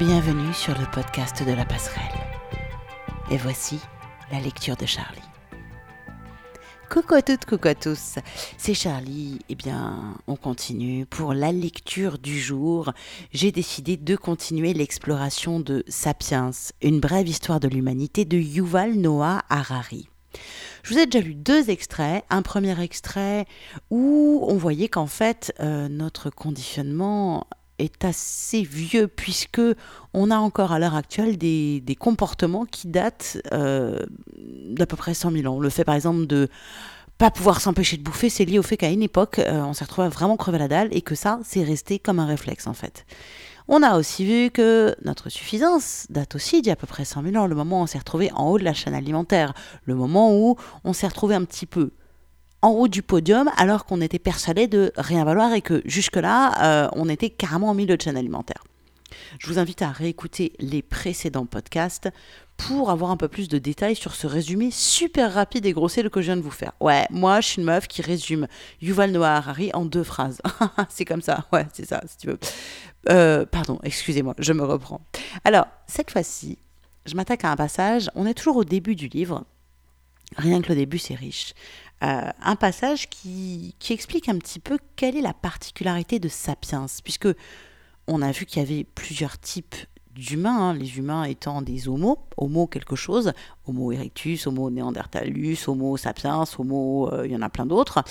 Bienvenue sur le podcast de la passerelle. Et voici la lecture de Charlie. Coucou à toutes, coucou à tous. C'est Charlie. Eh bien, on continue. Pour la lecture du jour, j'ai décidé de continuer l'exploration de Sapiens, une brève histoire de l'humanité de Yuval Noah Harari. Je vous ai déjà lu deux extraits. Un premier extrait où on voyait qu'en fait, euh, notre conditionnement est assez vieux puisque on a encore à l'heure actuelle des, comportements qui datent euh, d'à peu près 100 000 ans. Le fait par exemple de pas pouvoir s'empêcher de bouffer, c'est lié au fait qu'à une époque, euh, on s'est retrouvé vraiment crever la dalle et que ça, c'est resté comme un réflexe en fait. On a aussi vu que notre suffisance date aussi d'il y a à peu près 100 000 ans, le moment où on s'est retrouvé en haut de la chaîne alimentaire, le moment où on s'est retrouvé un petit peu en haut du podium alors qu'on était persuadé de rien valoir et que jusque-là, euh, on était carrément au milieu de chaîne alimentaire. Je vous invite à réécouter les précédents podcasts pour avoir un peu plus de détails sur ce résumé super rapide et grossier que je viens de vous faire. Ouais, moi je suis une meuf qui résume Yuval Noah Harari en deux phrases. c'est comme ça, ouais, c'est ça, si tu veux. Euh, pardon, excusez-moi, je me reprends. Alors, cette fois-ci, je m'attaque à un passage, on est toujours au début du livre, rien que le début c'est riche. Euh, un passage qui, qui, explique un petit peu quelle est la particularité de Sapiens, puisque on a vu qu'il y avait plusieurs types d'humains, hein, les humains étant des homos, homo quelque chose, homo erectus, homo neanderthalus, homo sapiens, homo, euh, il y en a plein d'autres.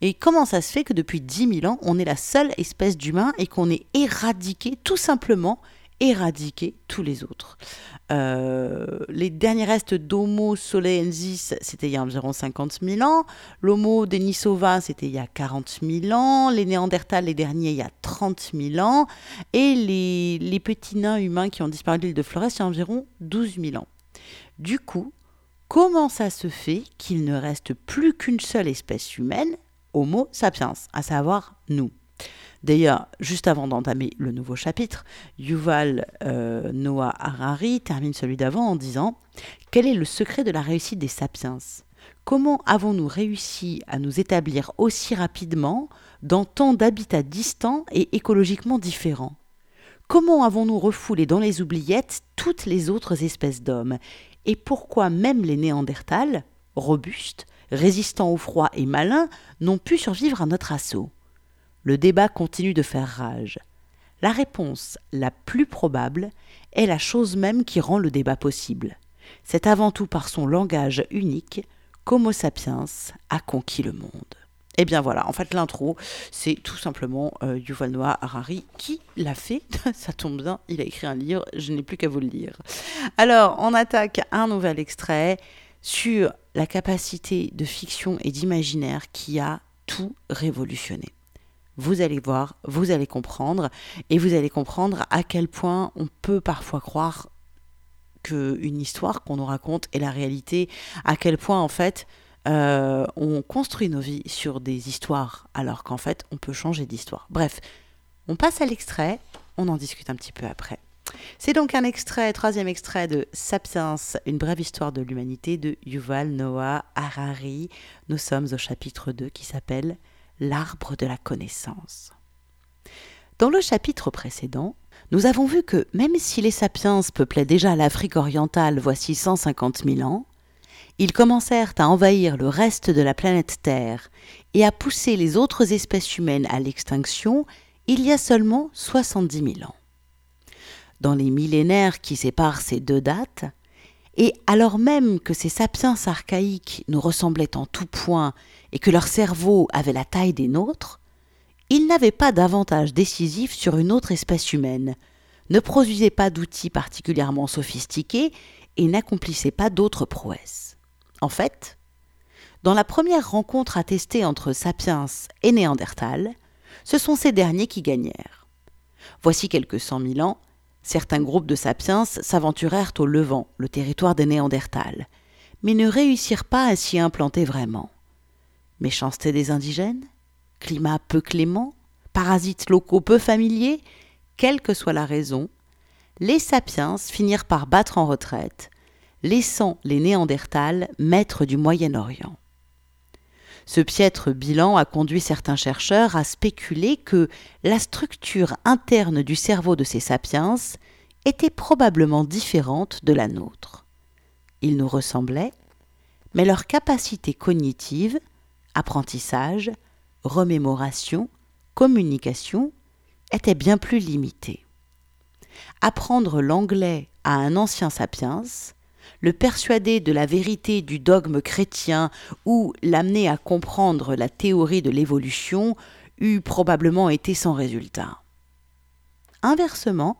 Et comment ça se fait que depuis 10 000 ans, on est la seule espèce d'humain et qu'on ait éradiqué tout simplement éradiquer tous les autres. Euh, les derniers restes d'Homo soleensis, c'était il y a environ 50 000 ans. L'Homo denisova, c'était il y a 40 000 ans. Les Néandertals, les derniers, il y a 30 000 ans. Et les, petits nains humains qui ont disparu de l'île de Flores, il y a environ 12 000 ans. Du coup, comment ça se fait qu'il ne reste plus qu'une seule espèce humaine, Homo sapiens, à savoir nous? D'ailleurs, juste avant d'entamer le nouveau chapitre, Yuval euh, Noah Harari termine celui d'avant en disant Quel est le secret de la réussite des sapiens? Comment avons-nous réussi à nous établir aussi rapidement dans tant d'habitats distants et écologiquement différents? Comment avons-nous refoulé dans les oubliettes toutes les autres espèces d'hommes? Et pourquoi même les Néandertals, robustes, résistants au froid et malins, n'ont pu survivre à notre assaut? Le débat continue de faire rage. La réponse la plus probable est la chose même qui rend le débat possible. C'est avant tout par son langage unique qu'Homo sapiens a conquis le monde. Et eh bien voilà, en fait l'intro, c'est tout simplement euh, Yuval Harari qui l'a fait. Ça tombe bien, il a écrit un livre, je n'ai plus qu'à vous le lire. Alors, on attaque un nouvel extrait sur la capacité de fiction et d'imaginaire qui a tout révolutionné vous allez voir, vous allez comprendre, et vous allez comprendre à quel point on peut parfois croire qu'une histoire qu'on nous raconte est la réalité, à quel point en fait euh, on construit nos vies sur des histoires, alors qu'en fait on peut changer d'histoire. Bref, on passe à l'extrait, on en discute un petit peu après. C'est donc un extrait, troisième extrait de Sapiens, une brève histoire de l'humanité de Yuval Noah Harari. Nous sommes au chapitre 2 qui s'appelle l'arbre de la connaissance. Dans le chapitre précédent, nous avons vu que même si les sapiens peuplaient déjà l'Afrique orientale voici 150 000 ans, ils commencèrent à envahir le reste de la planète Terre et à pousser les autres espèces humaines à l'extinction il y a seulement 70 000 ans. Dans les millénaires qui séparent ces deux dates, et alors même que ces sapiens archaïques nous ressemblaient en tout point et que leur cerveau avait la taille des nôtres, ils n'avaient pas d'avantage décisif sur une autre espèce humaine, ne produisaient pas d'outils particulièrement sophistiqués et n'accomplissaient pas d'autres prouesses. En fait, dans la première rencontre attestée entre Sapiens et Néandertal, ce sont ces derniers qui gagnèrent. Voici quelques cent mille ans, Certains groupes de sapiens s'aventurèrent au Levant, le territoire des Néandertals, mais ne réussirent pas à s'y implanter vraiment. Méchanceté des indigènes? Climat peu clément? Parasites locaux peu familiers? Quelle que soit la raison, les sapiens finirent par battre en retraite, laissant les Néandertals maîtres du Moyen-Orient. Ce piètre bilan a conduit certains chercheurs à spéculer que la structure interne du cerveau de ces sapiens était probablement différente de la nôtre. Ils nous ressemblaient, mais leur capacité cognitive, apprentissage, remémoration, communication était bien plus limitée. Apprendre l'anglais à un ancien sapiens, le persuader de la vérité du dogme chrétien ou l'amener à comprendre la théorie de l'évolution eût probablement été sans résultat. Inversement,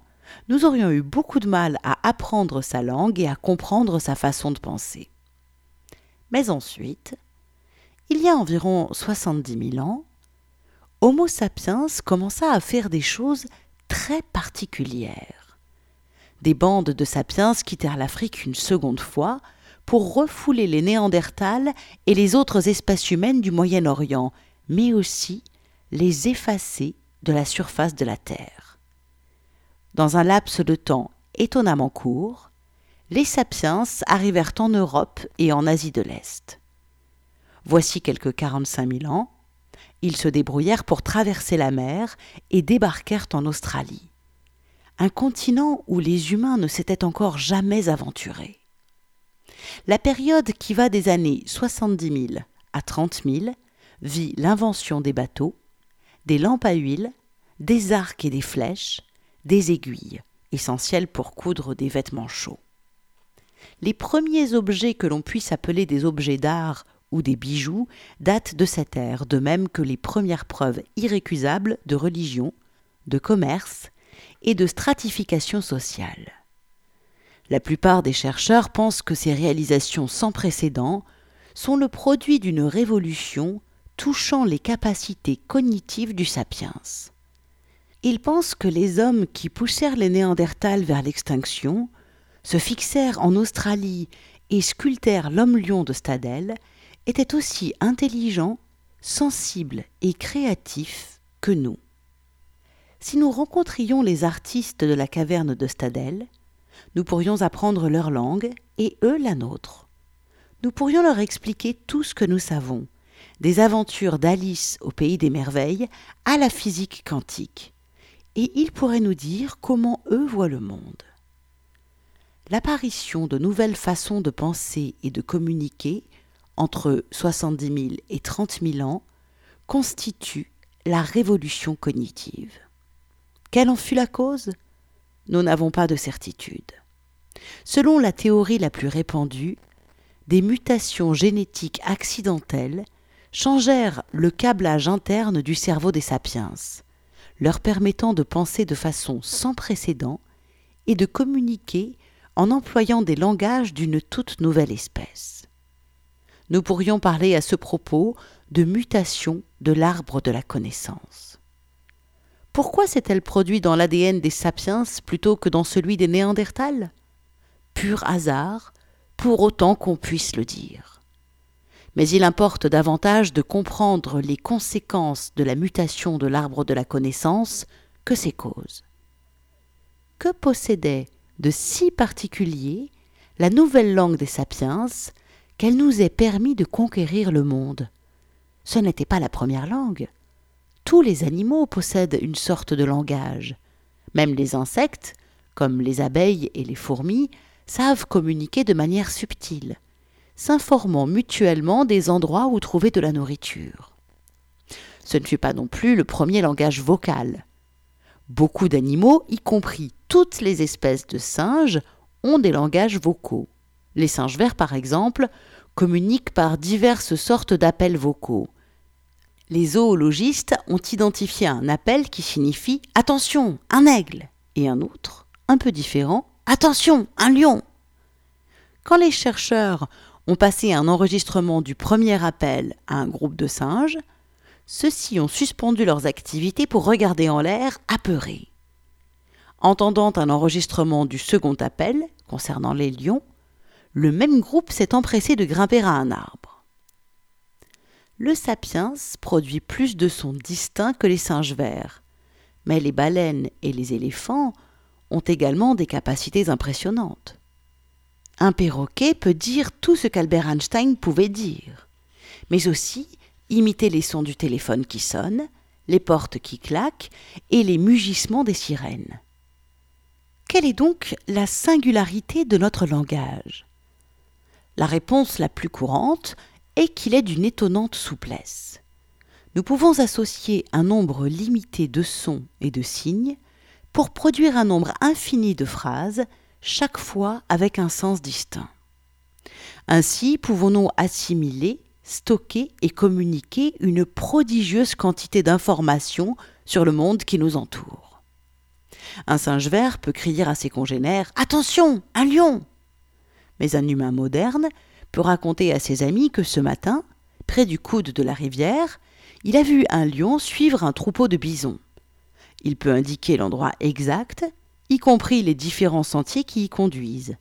nous aurions eu beaucoup de mal à apprendre sa langue et à comprendre sa façon de penser. Mais ensuite, il y a environ 70 000 ans, Homo sapiens commença à faire des choses très particulières. Des bandes de sapiens quittèrent l'Afrique une seconde fois pour refouler les Néandertals et les autres espèces humaines du Moyen-Orient, mais aussi les effacer de la surface de la Terre. Dans un laps de temps étonnamment court, les sapiens arrivèrent en Europe et en Asie de l'Est. Voici quelques 45 000 ans, ils se débrouillèrent pour traverser la mer et débarquèrent en Australie, un continent où les humains ne s'étaient encore jamais aventurés. La période qui va des années 70 000 à 30 000 vit l'invention des bateaux, des lampes à huile, des arcs et des flèches, des aiguilles, essentielles pour coudre des vêtements chauds. Les premiers objets que l'on puisse appeler des objets d'art ou des bijoux datent de cette ère, de même que les premières preuves irrécusables de religion, de commerce et de stratification sociale. La plupart des chercheurs pensent que ces réalisations sans précédent sont le produit d'une révolution touchant les capacités cognitives du sapiens. Ils pensent que les hommes qui poussèrent les Néandertals vers l'extinction se fixèrent en Australie et sculptèrent l'homme-lion de Stadel était aussi intelligent, sensible et créatif que nous. Si nous rencontrions les artistes de la caverne de Stadel, nous pourrions apprendre leur langue et eux la nôtre. Nous pourrions leur expliquer tout ce que nous savons, des aventures d'Alice au pays des merveilles à la physique quantique, et ils pourraient nous dire comment eux voient le monde. L'apparition de nouvelles façons de penser et de communiquer entre 70 000 et 30 000 ans constitue la révolution cognitive. Quelle en fut la cause? Nous n'avons pas de certitude. Selon la théorie la plus répandue, des mutations génétiques accidentelles changèrent le câblage interne du cerveau des sapiens, leur permettant de penser de façon sans précédent et de communiquer en employant des langages d'une toute nouvelle espèce nous pourrions parler à ce propos de mutation de l'arbre de la connaissance. Pourquoi s'est-elle produit dans l'ADN des sapiens plutôt que dans celui des néandertals? Pur hasard, pour autant qu'on puisse le dire. Mais il importe davantage de comprendre les conséquences de la mutation de l'arbre de la connaissance que ses causes. Que possédait de si particulier la nouvelle langue des sapiens qu'elle nous ait permis de conquérir le monde. Ce n'était pas la première langue. Tous les animaux possèdent une sorte de langage. Même les insectes, comme les abeilles et les fourmis, savent communiquer de manière subtile, s'informant mutuellement des endroits où trouver de la nourriture. Ce ne fut pas non plus le premier langage vocal. Beaucoup d'animaux, y compris toutes les espèces de singes, ont des langages vocaux. Les singes verts, par exemple, communiquent par diverses sortes d'appels vocaux. Les zoologistes ont identifié un appel qui signifie Attention, un aigle et un autre, un peu différent, Attention, un lion. Quand les chercheurs ont passé un enregistrement du premier appel à un groupe de singes, ceux-ci ont suspendu leurs activités pour regarder en l'air apeurés. Entendant un enregistrement du second appel concernant les lions, le même groupe s'est empressé de grimper à un arbre. Le sapiens produit plus de sons distincts que les singes verts, mais les baleines et les éléphants ont également des capacités impressionnantes. Un perroquet peut dire tout ce qu'Albert Einstein pouvait dire, mais aussi imiter les sons du téléphone qui sonne, les portes qui claquent et les mugissements des sirènes. Quelle est donc la singularité de notre langage? La réponse la plus courante est qu'il est d'une étonnante souplesse. Nous pouvons associer un nombre limité de sons et de signes pour produire un nombre infini de phrases, chaque fois avec un sens distinct. Ainsi pouvons-nous assimiler, stocker et communiquer une prodigieuse quantité d'informations sur le monde qui nous entoure? Un singe vert peut crier à ses congénères Attention, un lion Mais un humain moderne peut raconter à ses amis que ce matin, près du coude de la rivière, il a vu un lion suivre un troupeau de bisons. Il peut indiquer l'endroit exact, y compris les différents sentiers qui y conduisent.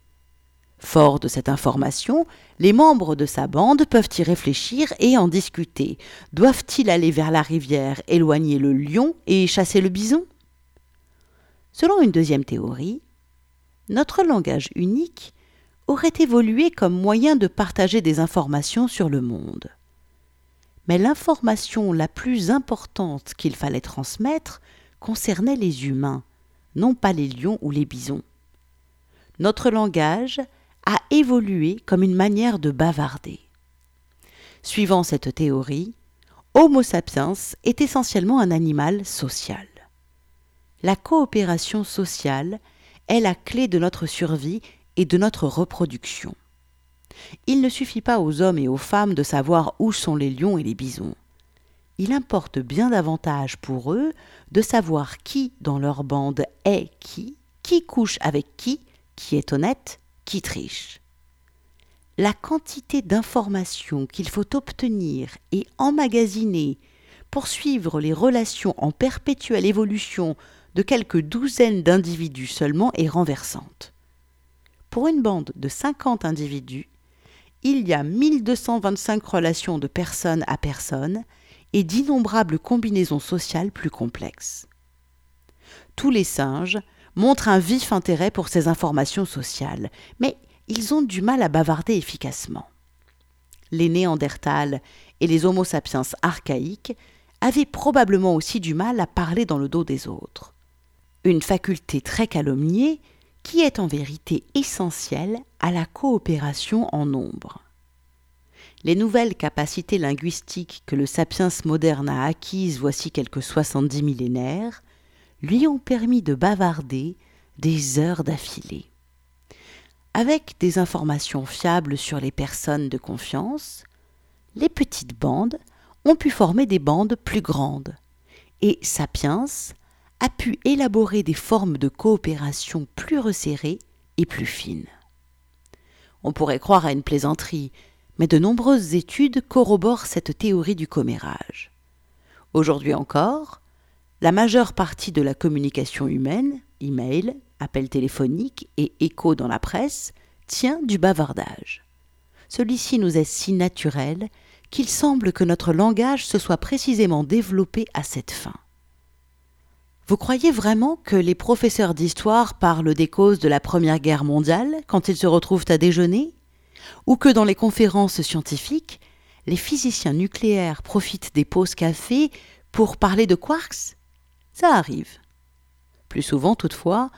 Fort de cette information, les membres de sa bande peuvent y réfléchir et en discuter. Doivent-ils aller vers la rivière, éloigner le lion et chasser le bison? Selon une deuxième théorie, notre langage unique aurait évolué comme moyen de partager des informations sur le monde. Mais l'information la plus importante qu'il fallait transmettre concernait les humains, non pas les lions ou les bisons. Notre langage a évolué comme une manière de bavarder. Suivant cette théorie, Homo sapiens est essentiellement un animal social. La coopération sociale est la clé de notre survie et de notre reproduction. Il ne suffit pas aux hommes et aux femmes de savoir où sont les lions et les bisons. Il importe bien davantage pour eux de savoir qui dans leur bande est qui, qui couche avec qui, qui est honnête, qui triche. La quantité d'informations qu'il faut obtenir et emmagasiner pour suivre les relations en perpétuelle évolution de quelques douzaines d'individus seulement est renversante. Pour une bande de 50 individus, il y a 1225 relations de personne à personne et d'innombrables combinaisons sociales plus complexes. Tous les singes montrent un vif intérêt pour ces informations sociales, mais ils ont du mal à bavarder efficacement. Les Néandertals et les Homo sapiens archaïques avaient probablement aussi du mal à parler dans le dos des autres. Une faculté très calomniée qui est en vérité essentielle à la coopération en nombre. Les nouvelles capacités linguistiques que le sapiens moderne a acquises voici quelques soixante-dix millénaires lui ont permis de bavarder des heures d'affilée. Avec des informations fiables sur les personnes de confiance, les petites bandes ont pu former des bandes plus grandes, et Sapiens a pu élaborer des formes de coopération plus resserrées et plus fines. On pourrait croire à une plaisanterie, mais de nombreuses études corroborent cette théorie du commérage. Aujourd'hui encore, la majeure partie de la communication humaine, email, appel téléphonique et écho dans la presse, tient du bavardage. Celui-ci nous est si naturel qu'il semble que notre langage se soit précisément développé à cette fin. Vous croyez vraiment que les professeurs d'histoire parlent des causes de la Première Guerre mondiale quand ils se retrouvent à déjeuner? Ou que dans les conférences scientifiques, les physiciens nucléaires profitent des pauses café pour parler de quarks? Ça arrive. Plus souvent, toutefois,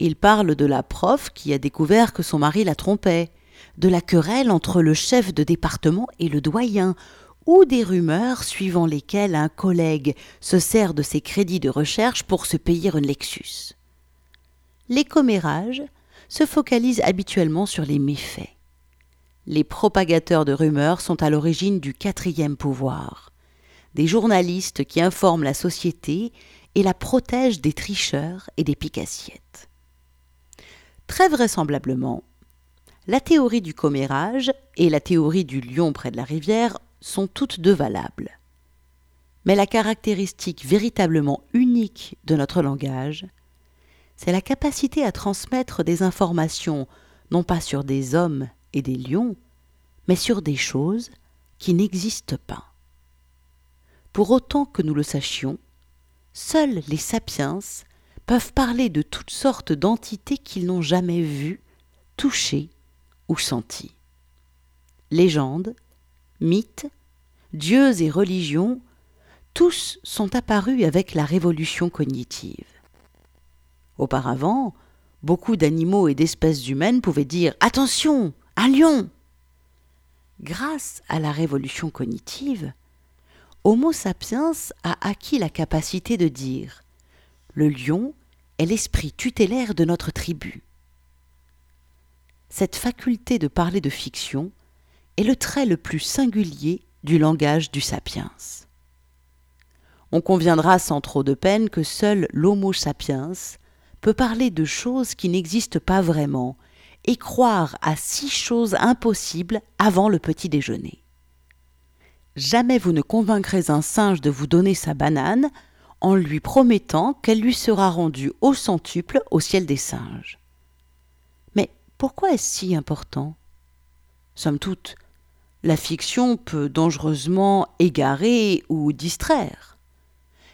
ils parlent de la prof qui a découvert que son mari la trompait, de la querelle entre le chef de département et le doyen, ou des rumeurs suivant lesquelles un collègue se sert de ses crédits de recherche pour se payer une Lexus. Les commérages se focalisent habituellement sur les méfaits. Les propagateurs de rumeurs sont à l'origine du quatrième pouvoir, des journalistes qui informent la société et la protègent des tricheurs et des picassiettes. Très vraisemblablement, la théorie du commérage et la théorie du lion près de la rivière sont toutes deux valables. Mais la caractéristique véritablement unique de notre langage, c'est la capacité à transmettre des informations non pas sur des hommes et des lions, mais sur des choses qui n'existent pas. Pour autant que nous le sachions, seuls les sapiens peuvent parler de toutes sortes d'entités qu'ils n'ont jamais vues, touchées ou senties. Légendes, mythes, dieux et religions, tous sont apparus avec la révolution cognitive. Auparavant, beaucoup d'animaux et d'espèces humaines pouvaient dire Attention, un lion Grâce à la révolution cognitive, Homo sapiens a acquis la capacité de dire Le lion est l'esprit tutélaire de notre tribu. Cette faculté de parler de fiction est le trait le plus singulier du langage du sapiens. On conviendra sans trop de peine que seul l'Homo sapiens peut parler de choses qui n'existent pas vraiment et croire à six choses impossibles avant le petit déjeuner. Jamais vous ne convaincrez un singe de vous donner sa banane en lui promettant qu'elle lui sera rendue au centuple au ciel des singes. Mais pourquoi est-ce si important? Somme toute, la fiction peut dangereusement égarer ou distraire.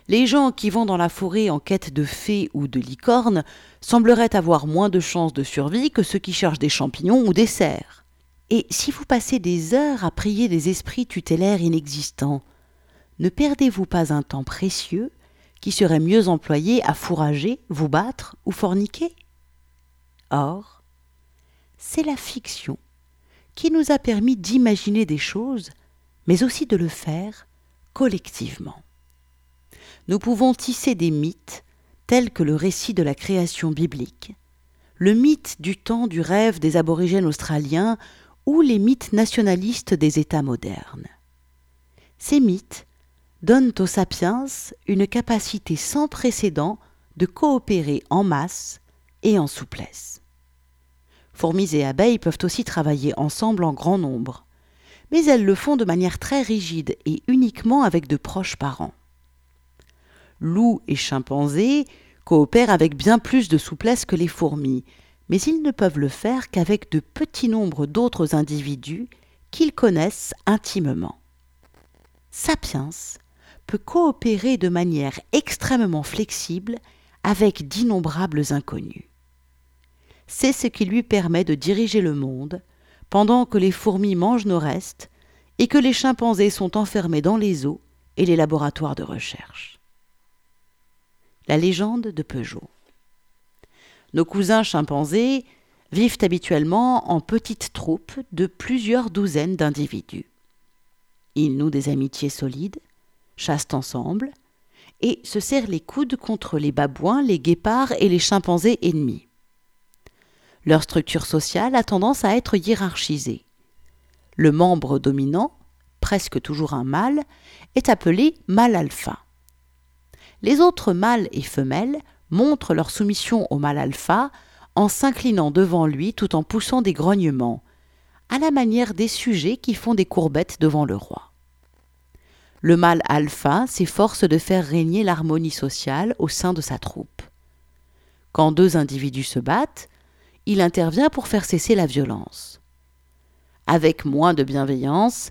Les gens qui vont dans la forêt en quête de fées ou de licornes sembleraient avoir moins de chances de survie que ceux qui cherchent des champignons ou des cerfs. Et si vous passez des heures à prier des esprits tutélaires inexistants, ne perdez-vous pas un temps précieux qui serait mieux employé à fourrager, vous battre ou forniquer? Or, c'est la fiction qui nous a permis d'imaginer des choses, mais aussi de le faire collectivement. Nous pouvons tisser des mythes tels que le récit de la création biblique, le mythe du temps du rêve des aborigènes australiens ou les mythes nationalistes des États modernes. Ces mythes donnent aux sapiens une capacité sans précédent de coopérer en masse et en souplesse. Fourmis et abeilles peuvent aussi travailler ensemble en grand nombre, mais elles le font de manière très rigide et uniquement avec de proches parents. Loups et chimpanzés coopèrent avec bien plus de souplesse que les fourmis, mais ils ne peuvent le faire qu'avec de petits nombres d'autres individus qu'ils connaissent intimement. Sapiens peut coopérer de manière extrêmement flexible avec d'innombrables inconnus. C'est ce qui lui permet de diriger le monde pendant que les fourmis mangent nos restes et que les chimpanzés sont enfermés dans les eaux et les laboratoires de recherche. La légende de Peugeot. Nos cousins chimpanzés vivent habituellement en petites troupes de plusieurs douzaines d'individus. Ils nouent des amitiés solides, chassent ensemble et se serrent les coudes contre les babouins, les guépards et les chimpanzés ennemis. Leur structure sociale a tendance à être hiérarchisée. Le membre dominant, presque toujours un mâle, est appelé mâle alpha. Les autres mâles et femelles montrent leur soumission au mâle alpha en s'inclinant devant lui tout en poussant des grognements, à la manière des sujets qui font des courbettes devant le roi. Le mâle alpha s'efforce de faire régner l'harmonie sociale au sein de sa troupe. Quand deux individus se battent, il intervient pour faire cesser la violence. Avec moins de bienveillance,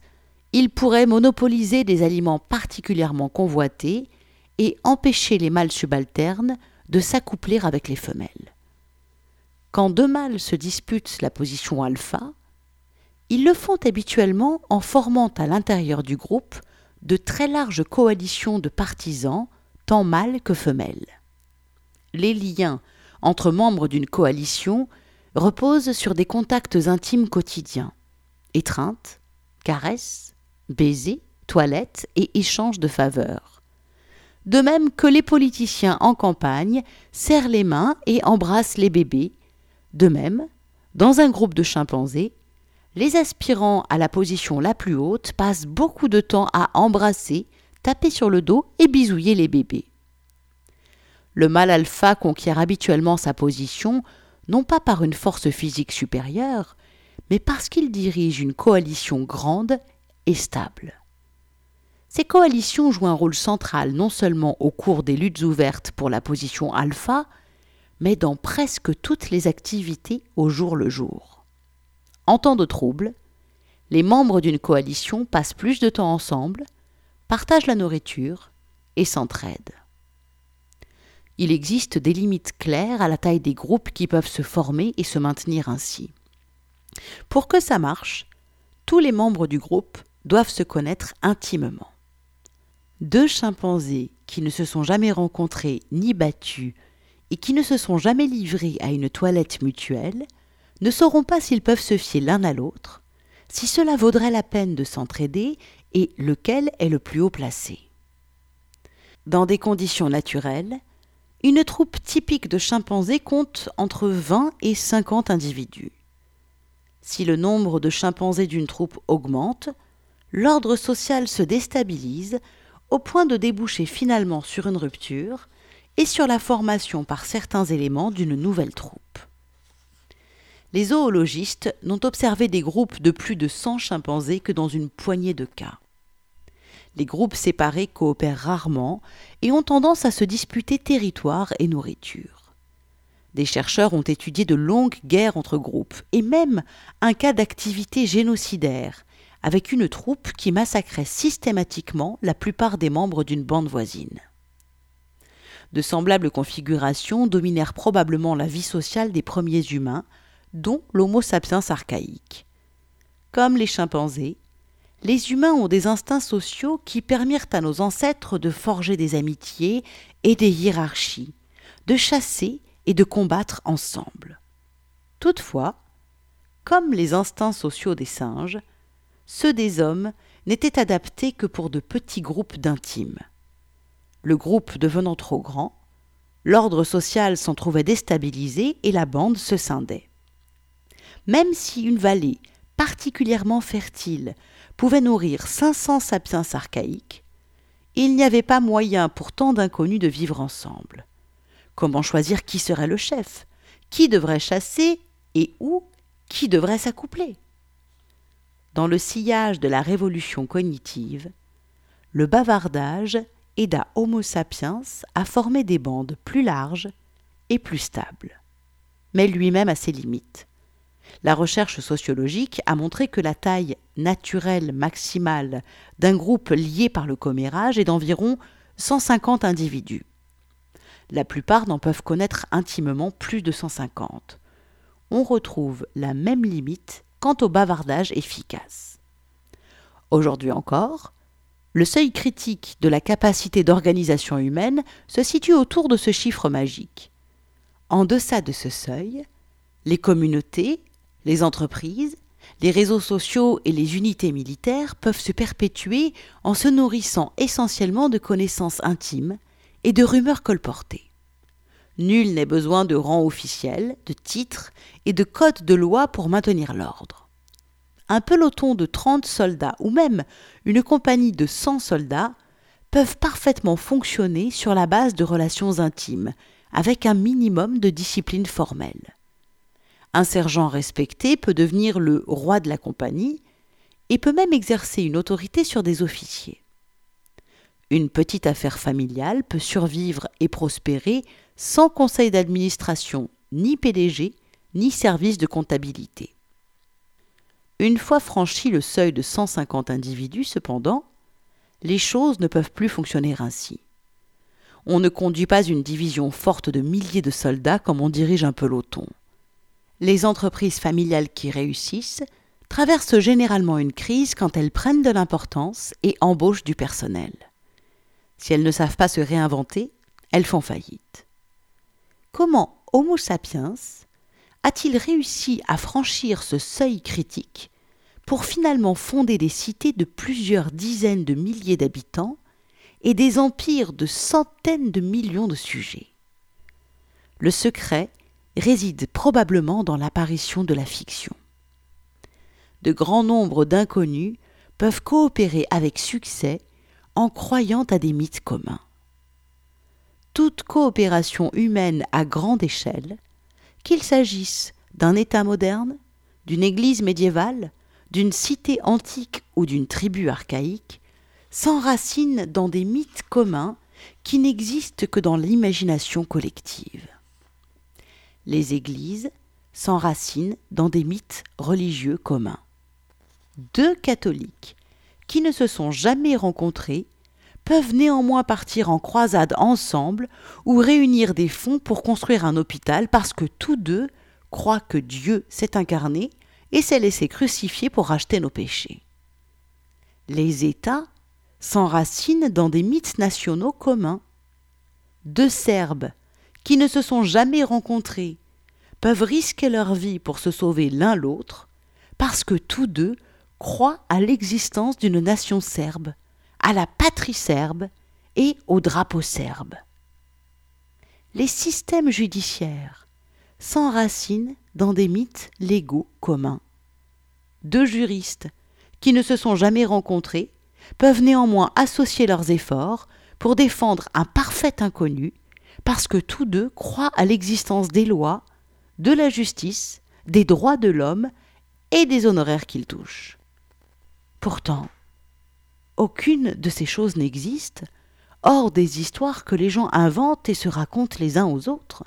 il pourrait monopoliser des aliments particulièrement convoités et empêcher les mâles subalternes de s'accoupler avec les femelles. Quand deux mâles se disputent la position alpha, ils le font habituellement en formant à l'intérieur du groupe de très larges coalitions de partisans, tant mâles que femelles. Les liens entre membres d'une coalition reposent sur des contacts intimes quotidiens étreintes, caresses, baisers, toilettes et échanges de faveurs. De même que les politiciens en campagne serrent les mains et embrassent les bébés, de même, dans un groupe de chimpanzés, les aspirants à la position la plus haute passent beaucoup de temps à embrasser, taper sur le dos et bisouiller les bébés. Le mâle alpha conquiert habituellement sa position non pas par une force physique supérieure, mais parce qu'il dirige une coalition grande et stable. Ces coalitions jouent un rôle central non seulement au cours des luttes ouvertes pour la position alpha, mais dans presque toutes les activités au jour le jour. En temps de trouble, les membres d'une coalition passent plus de temps ensemble, partagent la nourriture et s'entraident. Il existe des limites claires à la taille des groupes qui peuvent se former et se maintenir ainsi. Pour que ça marche, tous les membres du groupe doivent se connaître intimement. Deux chimpanzés qui ne se sont jamais rencontrés ni battus et qui ne se sont jamais livrés à une toilette mutuelle ne sauront pas s'ils peuvent se fier l'un à l'autre, si cela vaudrait la peine de s'entraider et lequel est le plus haut placé. Dans des conditions naturelles, une troupe typique de chimpanzés compte entre 20 et 50 individus. Si le nombre de chimpanzés d'une troupe augmente, l'ordre social se déstabilise au point de déboucher finalement sur une rupture et sur la formation par certains éléments d'une nouvelle troupe. Les zoologistes n'ont observé des groupes de plus de 100 chimpanzés que dans une poignée de cas. Les groupes séparés coopèrent rarement et ont tendance à se disputer territoire et nourriture. Des chercheurs ont étudié de longues guerres entre groupes et même un cas d'activité génocidaire avec une troupe qui massacrait systématiquement la plupart des membres d'une bande voisine. De semblables configurations dominèrent probablement la vie sociale des premiers humains, dont l'Homo sapiens archaïque. Comme les chimpanzés, les humains ont des instincts sociaux qui permirent à nos ancêtres de forger des amitiés et des hiérarchies, de chasser et de combattre ensemble. Toutefois, comme les instincts sociaux des singes, ceux des hommes n'étaient adaptés que pour de petits groupes d'intimes. Le groupe devenant trop grand, l'ordre social s'en trouvait déstabilisé et la bande se scindait. Même si une vallée particulièrement fertile pouvait nourrir 500 sapiens archaïques, il n'y avait pas moyen pour tant d'inconnus de vivre ensemble. Comment choisir qui serait le chef? Qui devrait chasser Et où? Qui devrait s'accoupler? Dans le sillage de la révolution cognitive, le bavardage aida Homo sapiens à former des bandes plus larges et plus stables. Mais lui-même a ses limites. La recherche sociologique a montré que la taille naturelle maximale d'un groupe lié par le commérage est d'environ 150 individus. La plupart n'en peuvent connaître intimement plus de 150. On retrouve la même limite quant au bavardage efficace. Aujourd'hui encore, le seuil critique de la capacité d'organisation humaine se situe autour de ce chiffre magique. En deçà de ce seuil, les communautés, les entreprises, les réseaux sociaux et les unités militaires peuvent se perpétuer en se nourrissant essentiellement de connaissances intimes et de rumeurs colportées. Nul n'est besoin de rang officiel, de titres et de codes de loi pour maintenir l'ordre. Un peloton de 30 soldats ou même une compagnie de 100 soldats peuvent parfaitement fonctionner sur la base de relations intimes, avec un minimum de discipline formelle. Un sergent respecté peut devenir le roi de la compagnie et peut même exercer une autorité sur des officiers. Une petite affaire familiale peut survivre et prospérer sans conseil d'administration, ni PDG, ni service de comptabilité. Une fois franchi le seuil de 150 individus, cependant, les choses ne peuvent plus fonctionner ainsi. On ne conduit pas une division forte de milliers de soldats comme on dirige un peloton. Les entreprises familiales qui réussissent traversent généralement une crise quand elles prennent de l'importance et embauchent du personnel. Si elles ne savent pas se réinventer, elles font faillite. Comment Homo sapiens a-t-il réussi à franchir ce seuil critique pour finalement fonder des cités de plusieurs dizaines de milliers d'habitants et des empires de centaines de millions de sujets? Le secret réside probablement dans l'apparition de la fiction. De grands nombres d'inconnus peuvent coopérer avec succès en croyant à des mythes communs. Toute coopération humaine à grande échelle, qu'il s'agisse d'un État moderne, d'une Église médiévale, d'une cité antique ou d'une tribu archaïque, s'enracine dans des mythes communs qui n'existent que dans l'imagination collective. Les églises s'enracinent dans des mythes religieux communs. Deux catholiques qui ne se sont jamais rencontrés peuvent néanmoins partir en croisade ensemble ou réunir des fonds pour construire un hôpital parce que tous deux croient que Dieu s'est incarné et s'est laissé crucifier pour racheter nos péchés. Les États s'enracinent dans des mythes nationaux communs. Deux Serbes qui ne se sont jamais rencontrés peuvent risquer leur vie pour se sauver l'un l'autre, parce que tous deux croient à l'existence d'une nation serbe, à la patrie serbe et au drapeau serbe. Les systèmes judiciaires s'enracinent dans des mythes légaux communs. Deux juristes qui ne se sont jamais rencontrés peuvent néanmoins associer leurs efforts pour défendre un parfait inconnu, parce que tous deux croient à l'existence des lois, de la justice, des droits de l'homme et des honoraires qu'ils touchent. Pourtant, aucune de ces choses n'existe hors des histoires que les gens inventent et se racontent les uns aux autres.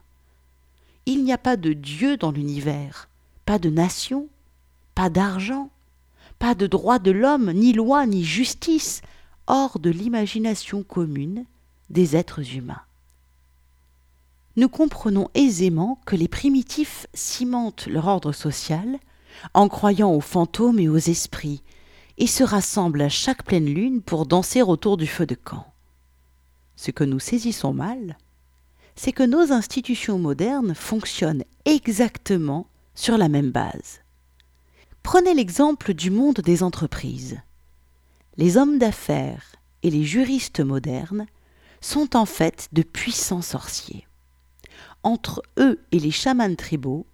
Il n'y a pas de Dieu dans l'univers, pas de nation, pas d'argent, pas de droit de l'homme, ni loi, ni justice, hors de l'imagination commune des êtres humains. Nous comprenons aisément que les primitifs cimentent leur ordre social en croyant aux fantômes et aux esprits, et se rassemblent à chaque pleine lune pour danser autour du feu de camp. Ce que nous saisissons mal, c'est que nos institutions modernes fonctionnent exactement sur la même base. Prenez l'exemple du monde des entreprises. Les hommes d'affaires et les juristes modernes sont en fait de puissants sorciers. Entre eux et les chamans tribaux,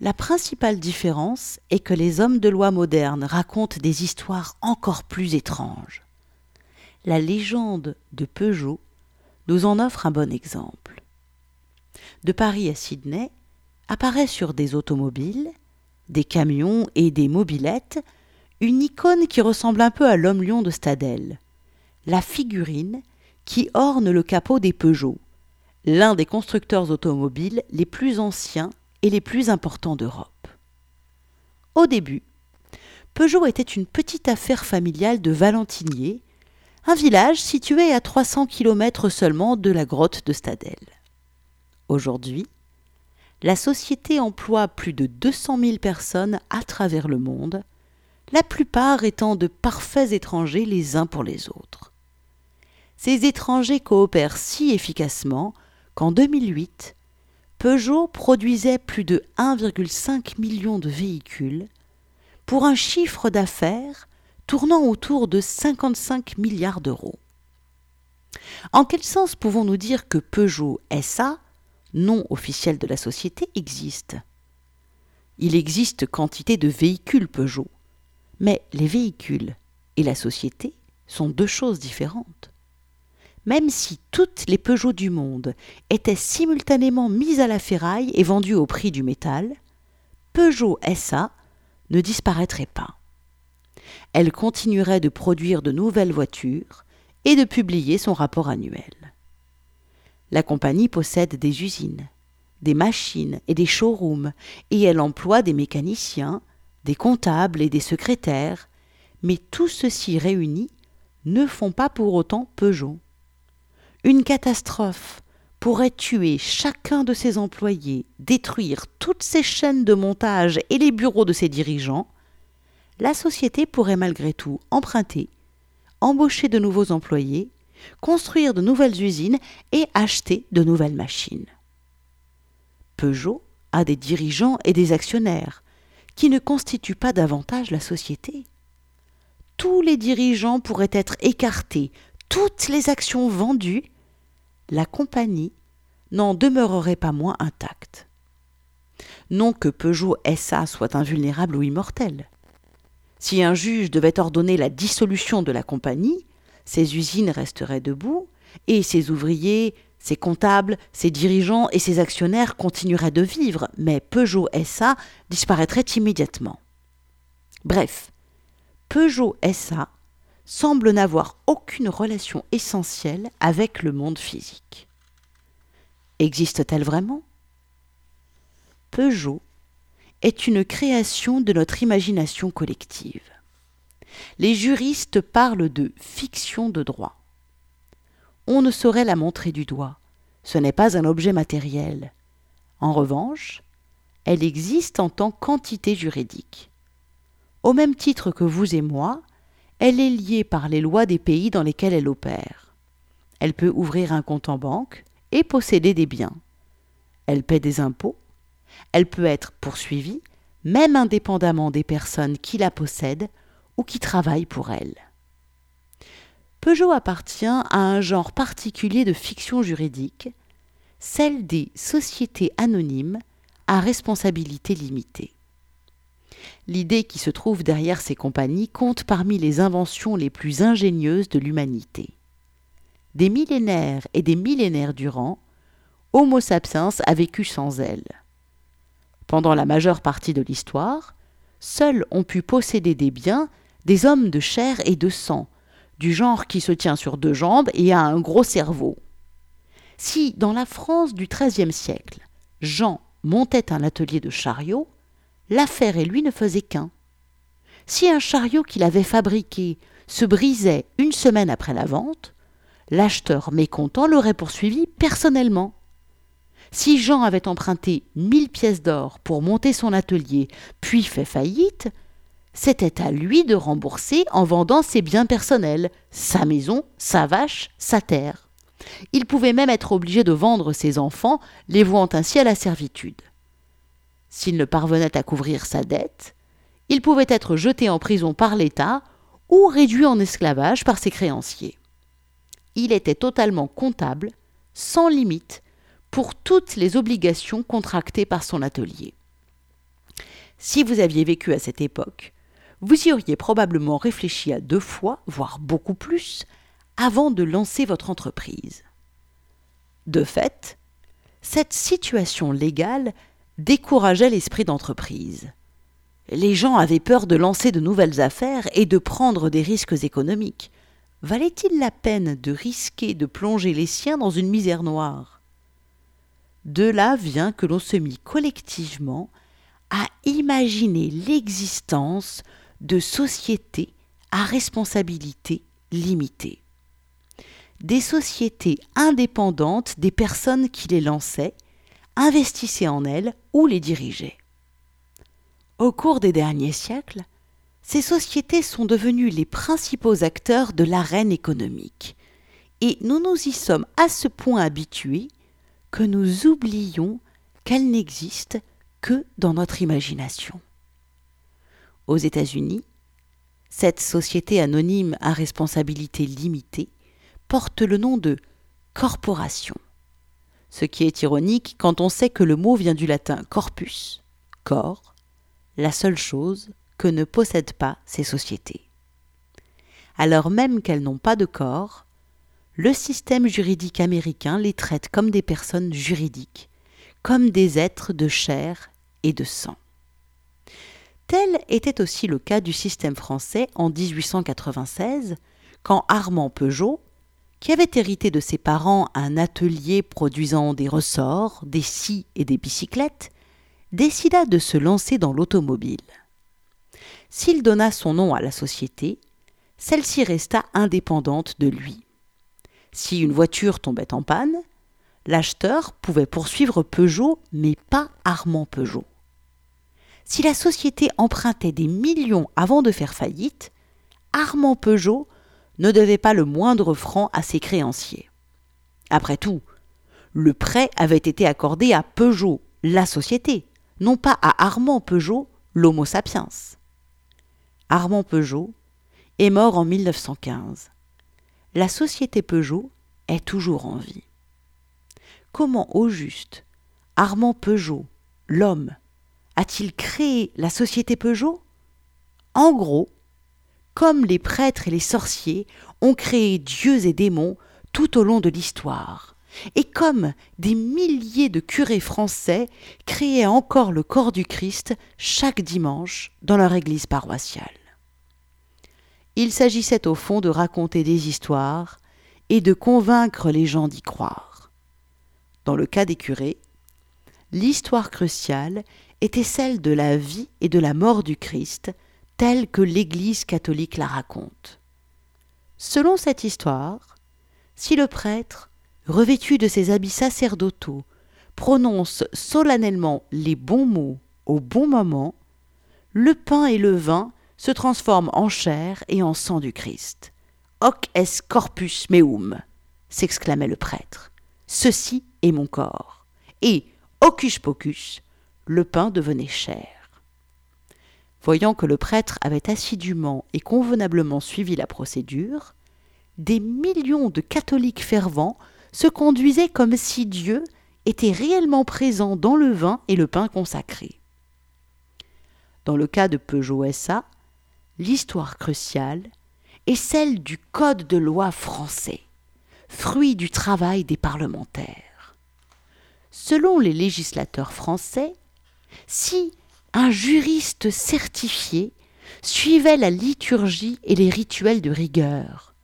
la principale différence est que les hommes de loi modernes racontent des histoires encore plus étranges. La légende de Peugeot nous en offre un bon exemple. De Paris à Sydney apparaît sur des automobiles des camions et des mobilettes, une icône qui ressemble un peu à l'homme-lion de Stadel, la figurine qui orne le capot des Peugeot, l'un des constructeurs automobiles les plus anciens et les plus importants d'Europe. Au début, Peugeot était une petite affaire familiale de Valentinier, un village situé à 300 km seulement de la grotte de Stadel. Aujourd'hui, la société emploie plus de 200 000 personnes à travers le monde, la plupart étant de parfaits étrangers les uns pour les autres. Ces étrangers coopèrent si efficacement qu'en 2008, Peugeot produisait plus de 1,5 million de véhicules pour un chiffre d'affaires tournant autour de 55 milliards d'euros. En quel sens pouvons-nous dire que Peugeot SA nom officiel de la société existe? Il existe quantité de véhicules Peugeot, mais les véhicules et la société sont deux choses différentes. Même si toutes les Peugeot du monde étaient simultanément mises à la ferraille et vendues au prix du métal, Peugeot SA ne disparaîtrait pas. Elle continuerait de produire de nouvelles voitures et de publier son rapport annuel. La compagnie possède des usines, des machines et des showrooms, et elle emploie des mécaniciens, des comptables et des secrétaires, mais tout ceci réunis ne font pas pour autant Peugeot. Une catastrophe pourrait tuer chacun de ses employés, détruire toutes ses chaînes de montage et les bureaux de ses dirigeants, la société pourrait malgré tout emprunter, embaucher de nouveaux employés construire de nouvelles usines et acheter de nouvelles machines. Peugeot a des dirigeants et des actionnaires qui ne constituent pas davantage la société. Tous les dirigeants pourraient être écartés, toutes les actions vendues, la compagnie n'en demeurerait pas moins intacte. Non que Peugeot SA soit invulnérable ou immortel. Si un juge devait ordonner la dissolution de la compagnie, ces usines resteraient debout et ces ouvriers, ces comptables, ces dirigeants et ces actionnaires continueraient de vivre, mais Peugeot SA disparaîtrait immédiatement. Bref, Peugeot SA semble n'avoir aucune relation essentielle avec le monde physique. Existe-t-elle vraiment? Peugeot est une création de notre imagination collective les juristes parlent de fiction de droit. On ne saurait la montrer du doigt. Ce n'est pas un objet matériel. En revanche, elle existe en tant qu'entité juridique. Au même titre que vous et moi, elle est liée par les lois des pays dans lesquels elle opère. Elle peut ouvrir un compte en banque et posséder des biens. elle paie des impôts, elle peut être poursuivie, même indépendamment des personnes qui la possèdent ou qui travaillent pour elle. Peugeot appartient à un genre particulier de fiction juridique, celle des sociétés anonymes à responsabilité limitée. L'idée qui se trouve derrière ces compagnies compte parmi les inventions les plus ingénieuses de l'humanité. Des millénaires et des millénaires durant, Homo sapiens a vécu sans elles. Pendant la majeure partie de l'histoire, seuls ont pu posséder des biens des hommes de chair et de sang, du genre qui se tient sur deux jambes et a un gros cerveau. Si, dans la France du XIIIe siècle, Jean montait un atelier de chariot, l'affaire et lui ne faisaient qu'un. Si un chariot qu'il avait fabriqué se brisait une semaine après la vente, l'acheteur mécontent l'aurait poursuivi personnellement. Si Jean avait emprunté mille pièces d'or pour monter son atelier, puis fait faillite, c'était à lui de rembourser en vendant ses biens personnels, sa maison, sa vache, sa terre. Il pouvait même être obligé de vendre ses enfants, les vouant ainsi à la servitude. S'il ne parvenait à couvrir sa dette, il pouvait être jeté en prison par l'État ou réduit en esclavage par ses créanciers. Il était totalement comptable, sans limite, pour toutes les obligations contractées par son atelier. Si vous aviez vécu à cette époque, vous y auriez probablement réfléchi à deux fois, voire beaucoup plus, avant de lancer votre entreprise. De fait, cette situation légale décourageait l'esprit d'entreprise. Les gens avaient peur de lancer de nouvelles affaires et de prendre des risques économiques. Valait-il la peine de risquer de plonger les siens dans une misère noire? De là vient que l'on se mit collectivement à imaginer l'existence de sociétés à responsabilité limitée. Des sociétés indépendantes des personnes qui les lançaient investissait en elles ou les dirigeait. Au cours des derniers siècles, ces sociétés sont devenues les principaux acteurs de l'arène économique, et nous nous y sommes à ce point habitués que nous oublions qu'elles n'existent que dans notre imagination. Aux États-Unis, cette société anonyme à responsabilité limitée porte le nom de corporation ce qui est ironique quand on sait que le mot vient du latin corpus, corps, la seule chose que ne possèdent pas ces sociétés. Alors même qu'elles n'ont pas de corps, le système juridique américain les traite comme des personnes juridiques, comme des êtres de chair et de sang. Tel était aussi le cas du système français en 1896, quand Armand Peugeot, qui avait hérité de ses parents un atelier produisant des ressorts, des scies et des bicyclettes, décida de se lancer dans l'automobile. S'il donna son nom à la société, celle-ci resta indépendante de lui. Si une voiture tombait en panne, l'acheteur pouvait poursuivre Peugeot, mais pas Armand Peugeot. Si la société empruntait des millions avant de faire faillite, Armand Peugeot ne devait pas le moindre franc à ses créanciers. Après tout, le prêt avait été accordé à Peugeot, la société, non pas à Armand Peugeot, l'Homo sapiens. Armand Peugeot est mort en 1915. La société Peugeot est toujours en vie. Comment au juste Armand Peugeot, l'homme, a-t-il créé la société Peugeot? En gros, comme les prêtres et les sorciers ont créé dieux et démons tout au long de l'histoire, et comme des milliers de curés français créaient encore le corps du Christ chaque dimanche dans leur église paroissiale. Il s'agissait au fond de raconter des histoires et de convaincre les gens d'y croire. Dans le cas des curés, l'histoire cruciale était celle de la vie et de la mort du Christ, telle que l'Église catholique la raconte. Selon cette histoire, si le prêtre, revêtu de ses habits sacerdotaux, prononce solennellement les bons mots au bon moment, le pain et le vin se transforment en chair et en sang du Christ. Hoc est corpus meum, s'exclamait le prêtre. Ceci est mon corps. Et Hocus pocus, le pain devenait cher. Voyant que le prêtre avait assidûment et convenablement suivi la procédure, des millions de catholiques fervents se conduisaient comme si Dieu était réellement présent dans le vin et le pain consacré. Dans le cas de Peugeot SA, l'histoire cruciale est celle du Code de loi français, fruit du travail des parlementaires. Selon les législateurs français, si un juriste certifié suivait la liturgie et les rituels de rigueur,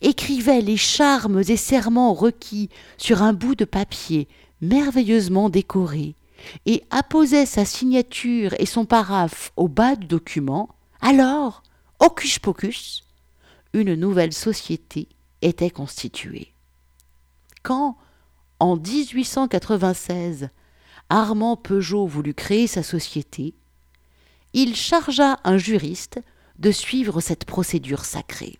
écrivait les charmes et serments requis sur un bout de papier merveilleusement décoré, et apposait sa signature et son paraphe au bas du document, alors, hocus pocus, une nouvelle société était constituée. Quand, en 1896, Armand Peugeot voulut créer sa société, il chargea un juriste de suivre cette procédure sacrée.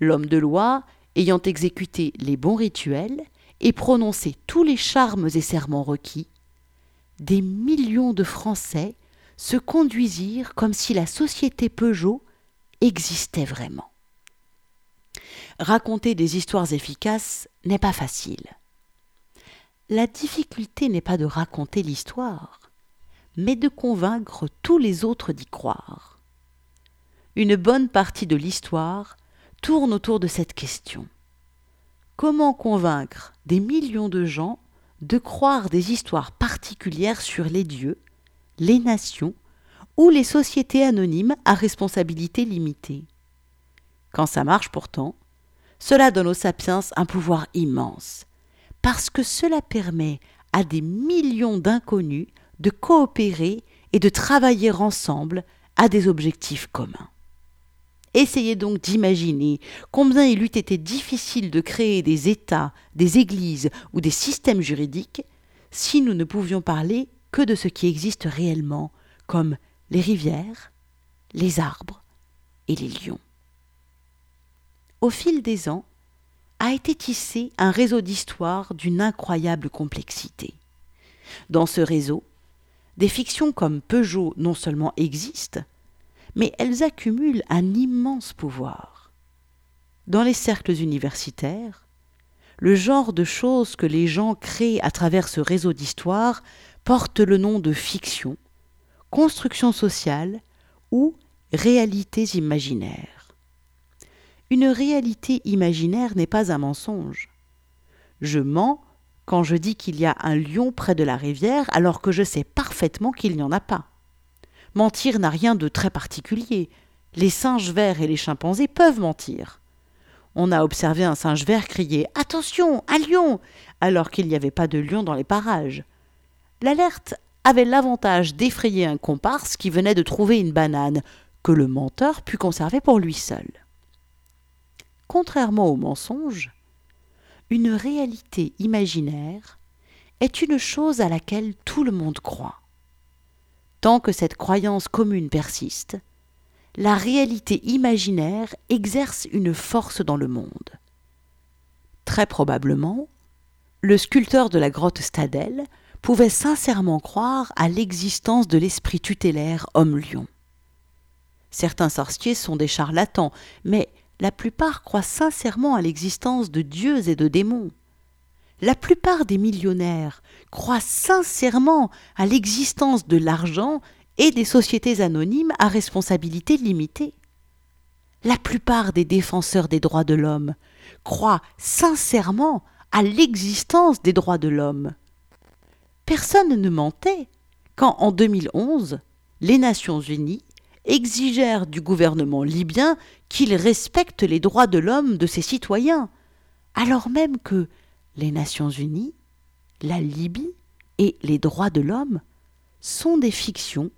L'homme de loi, ayant exécuté les bons rituels et prononcé tous les charmes et serments requis, des millions de Français se conduisirent comme si la société Peugeot existait vraiment. Raconter des histoires efficaces n'est pas facile. La difficulté n'est pas de raconter l'histoire, mais de convaincre tous les autres d'y croire. Une bonne partie de l'histoire tourne autour de cette question. Comment convaincre des millions de gens de croire des histoires particulières sur les dieux, les nations ou les sociétés anonymes à responsabilité limitée? Quand ça marche pourtant, cela donne aux sapiens un pouvoir immense, parce que cela permet à des millions d'inconnus de coopérer et de travailler ensemble à des objectifs communs. Essayez donc d'imaginer combien il eût été difficile de créer des États, des églises ou des systèmes juridiques si nous ne pouvions parler que de ce qui existe réellement, comme les rivières, les arbres et les lions. Au fil des ans, a été tissé un réseau d'histoires d'une incroyable complexité. Dans ce réseau, des fictions comme Peugeot non seulement existent, mais elles accumulent un immense pouvoir. Dans les cercles universitaires, le genre de choses que les gens créent à travers ce réseau d'histoires porte le nom de fiction, construction sociale ou réalités imaginaires. Une réalité imaginaire n'est pas un mensonge. Je mens quand je dis qu'il y a un lion près de la rivière alors que je sais parfaitement qu'il n'y en a pas. Mentir n'a rien de très particulier. Les singes verts et les chimpanzés peuvent mentir. On a observé un singe vert crier Attention, un lion alors qu'il n'y avait pas de lion dans les parages. L'alerte avait l'avantage d'effrayer un comparse qui venait de trouver une banane que le menteur put conserver pour lui seul. Contrairement au mensonge, une réalité imaginaire est une chose à laquelle tout le monde croit. Tant que cette croyance commune persiste, la réalité imaginaire exerce une force dans le monde. Très probablement, le sculpteur de la grotte Stadel pouvait sincèrement croire à l'existence de l'esprit tutélaire homme-lion. Certains sorciers sont des charlatans, mais la plupart croient sincèrement à l'existence de dieux et de démons. La plupart des millionnaires croient sincèrement à l'existence de l'argent et des sociétés anonymes à responsabilité limitée. La plupart des défenseurs des droits de l'homme croient sincèrement à l'existence des droits de l'homme. Personne ne mentait quand, en 2011, les Nations Unies exigèrent du gouvernement libyen qu'il respecte les droits de l'homme de ses citoyens, alors même que les Nations Unies, la Libye et les droits de l'homme sont des fictions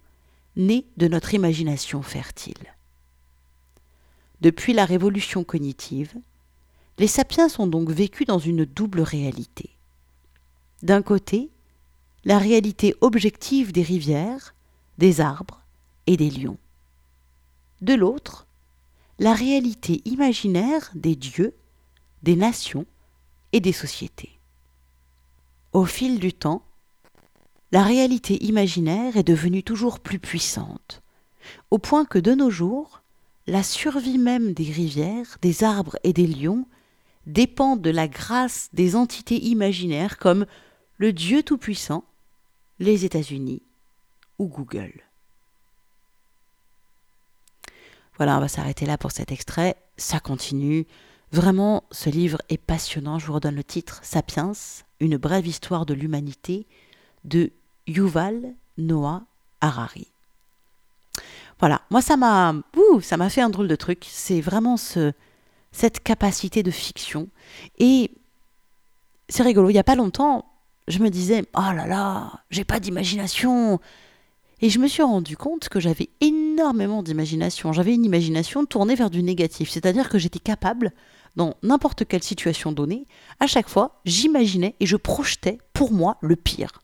nées de notre imagination fertile. Depuis la révolution cognitive, les sapiens sont donc vécus dans une double réalité. D'un côté, la réalité objective des rivières, des arbres et des lions. De l'autre, la réalité imaginaire des dieux, des nations et des sociétés. Au fil du temps, la réalité imaginaire est devenue toujours plus puissante, au point que de nos jours, la survie même des rivières, des arbres et des lions dépend de la grâce des entités imaginaires comme le Dieu Tout-Puissant, les États-Unis ou Google. Voilà, on va s'arrêter là pour cet extrait. Ça continue. Vraiment, ce livre est passionnant. Je vous redonne le titre Sapiens, une brève histoire de l'humanité de Yuval Noah Harari. Voilà, moi ça m'a ça m'a fait un drôle de truc, c'est vraiment ce cette capacité de fiction et c'est rigolo, il y a pas longtemps, je me disais "Oh là là, j'ai pas d'imagination." Et je me suis rendu compte que j'avais énormément d'imagination. J'avais une imagination tournée vers du négatif, c'est-à-dire que j'étais capable dans n'importe quelle situation donnée, à chaque fois, j'imaginais et je projetais pour moi le pire.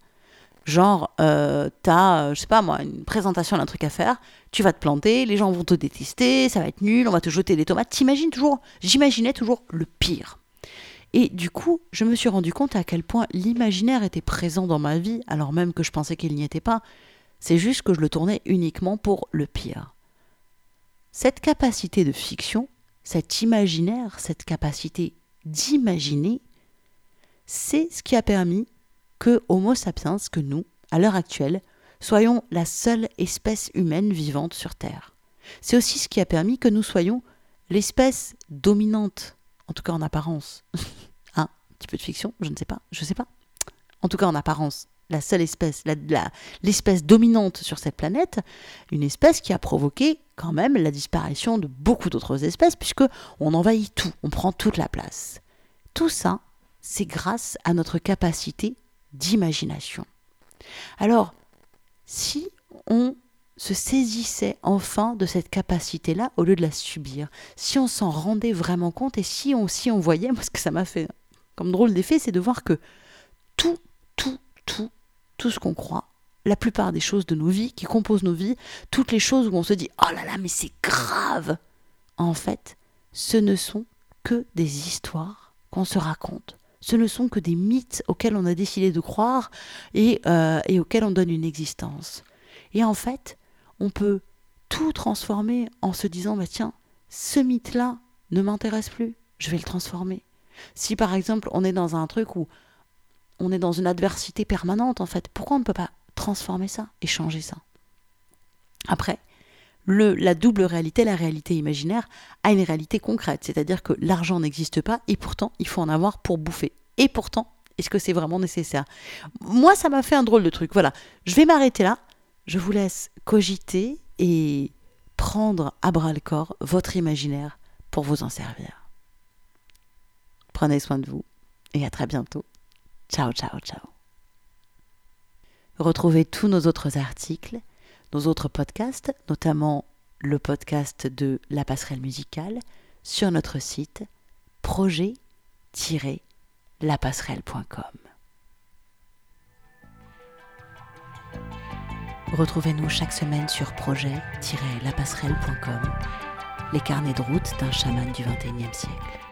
Genre, euh, t'as, euh, je sais pas moi, une présentation d'un truc à faire, tu vas te planter, les gens vont te détester, ça va être nul, on va te jeter des tomates. T'imagines toujours, j'imaginais toujours le pire. Et du coup, je me suis rendu compte à quel point l'imaginaire était présent dans ma vie, alors même que je pensais qu'il n'y était pas. C'est juste que je le tournais uniquement pour le pire. Cette capacité de fiction, cet imaginaire, cette capacité d'imaginer, c'est ce qui a permis que Homo sapiens, que nous, à l'heure actuelle, soyons la seule espèce humaine vivante sur Terre. C'est aussi ce qui a permis que nous soyons l'espèce dominante, en tout cas en apparence. hein, un petit peu de fiction, je ne sais pas, je sais pas. En tout cas en apparence, la seule espèce, l'espèce dominante sur cette planète, une espèce qui a provoqué quand même la disparition de beaucoup d'autres espèces, puisque on envahit tout, on prend toute la place. Tout ça, c'est grâce à notre capacité d'imagination. Alors, si on se saisissait enfin de cette capacité-là au lieu de la subir, si on s'en rendait vraiment compte et si on, si on voyait, moi ce que ça m'a fait comme drôle d'effet, c'est de voir que tout, tout, tout, tout ce qu'on croit, la plupart des choses de nos vies, qui composent nos vies, toutes les choses où on se dit oh là là, mais c'est grave, en fait, ce ne sont que des histoires qu'on se raconte ce ne sont que des mythes auxquels on a décidé de croire et, euh, et auxquels on donne une existence. Et en fait, on peut tout transformer en se disant, bah tiens, ce mythe-là ne m'intéresse plus, je vais le transformer. Si par exemple on est dans un truc où on est dans une adversité permanente, en fait, pourquoi on ne peut pas transformer ça et changer ça? Après, le, la double réalité, la réalité imaginaire, a une réalité concrète. C'est-à-dire que l'argent n'existe pas et pourtant il faut en avoir pour bouffer. Et pourtant, est-ce que c'est vraiment nécessaire? Moi, ça m'a fait un drôle de truc. Voilà, je vais m'arrêter là. Je vous laisse cogiter et prendre à bras le corps votre imaginaire pour vous en servir. Prenez soin de vous et à très bientôt. Ciao, ciao, ciao. Retrouvez tous nos autres articles nos autres podcasts, notamment le podcast de La Passerelle Musicale, sur notre site projet-lapasserelle.com. Retrouvez-nous chaque semaine sur projet-lapasserelle.com, les carnets de route d'un chaman du XXIe siècle.